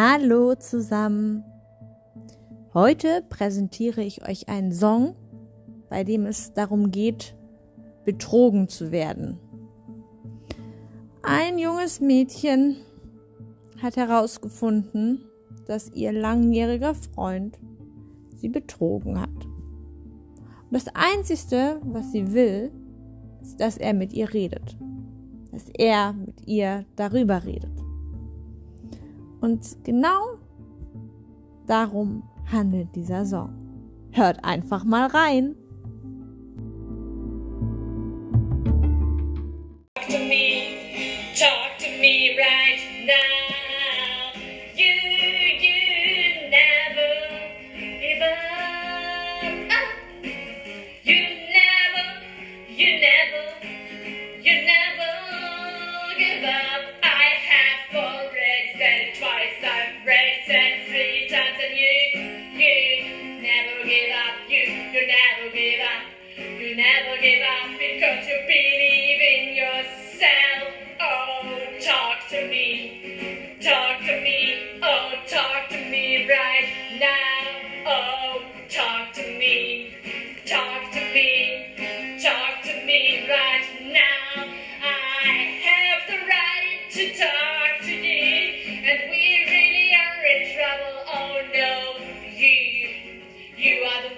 Hallo zusammen. Heute präsentiere ich euch einen Song, bei dem es darum geht, betrogen zu werden. Ein junges Mädchen hat herausgefunden, dass ihr langjähriger Freund sie betrogen hat. Und das Einzige, was sie will, dass er mit ihr redet. Dass er mit ihr darüber redet. Und genau darum handelt dieser Song. Hört einfach mal rein. Talk to me, talk to me right now. You, you never give up.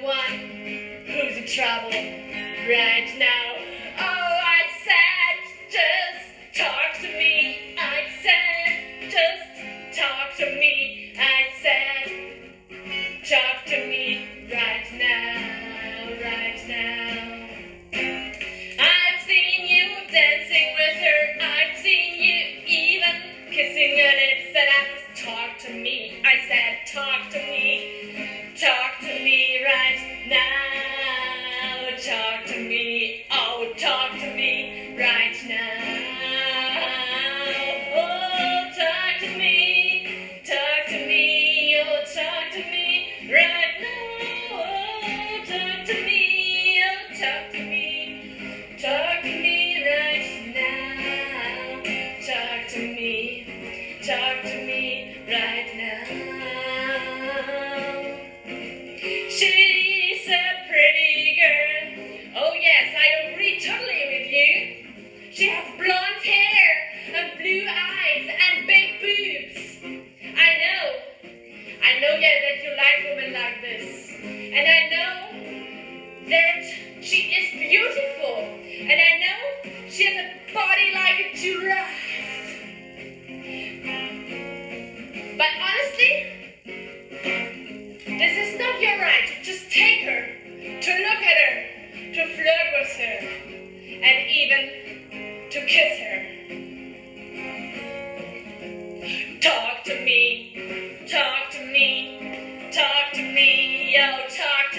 One who's in trouble right now. Blue eyes and big boobs. I know. I know yeah that you like women like this. And I know that she is beautiful. And I know she has a body like a giraffe. But honestly, this is not your right to just take her, to look at her, to flirt with her, and even to kiss her. Me, talk to me, oh, talk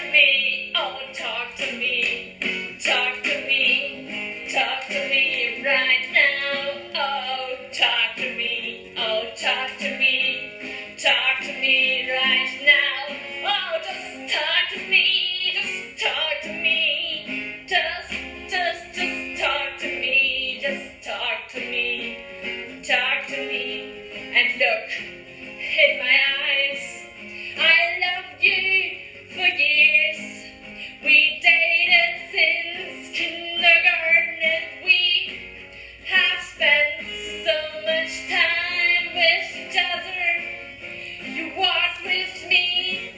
We dated since kindergarten and we have spent so much time with each other. You walked with me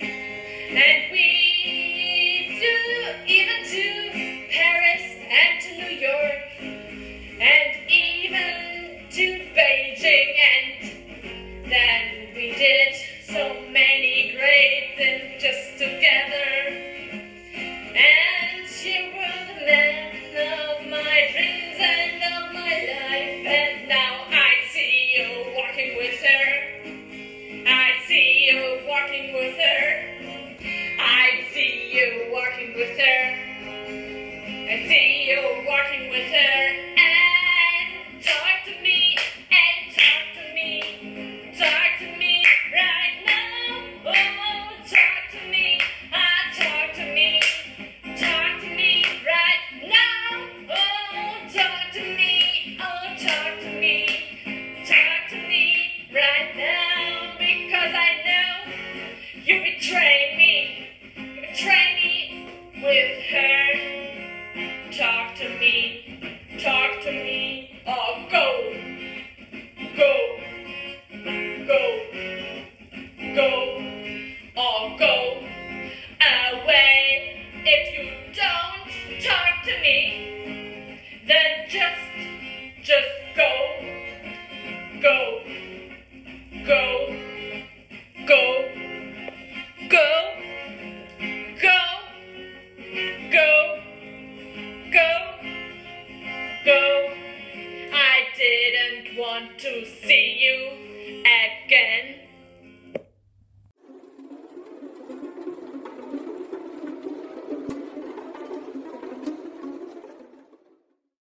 and we do even to Paris and to New York and even to Beijing walking with her. I see you walking with her. You again.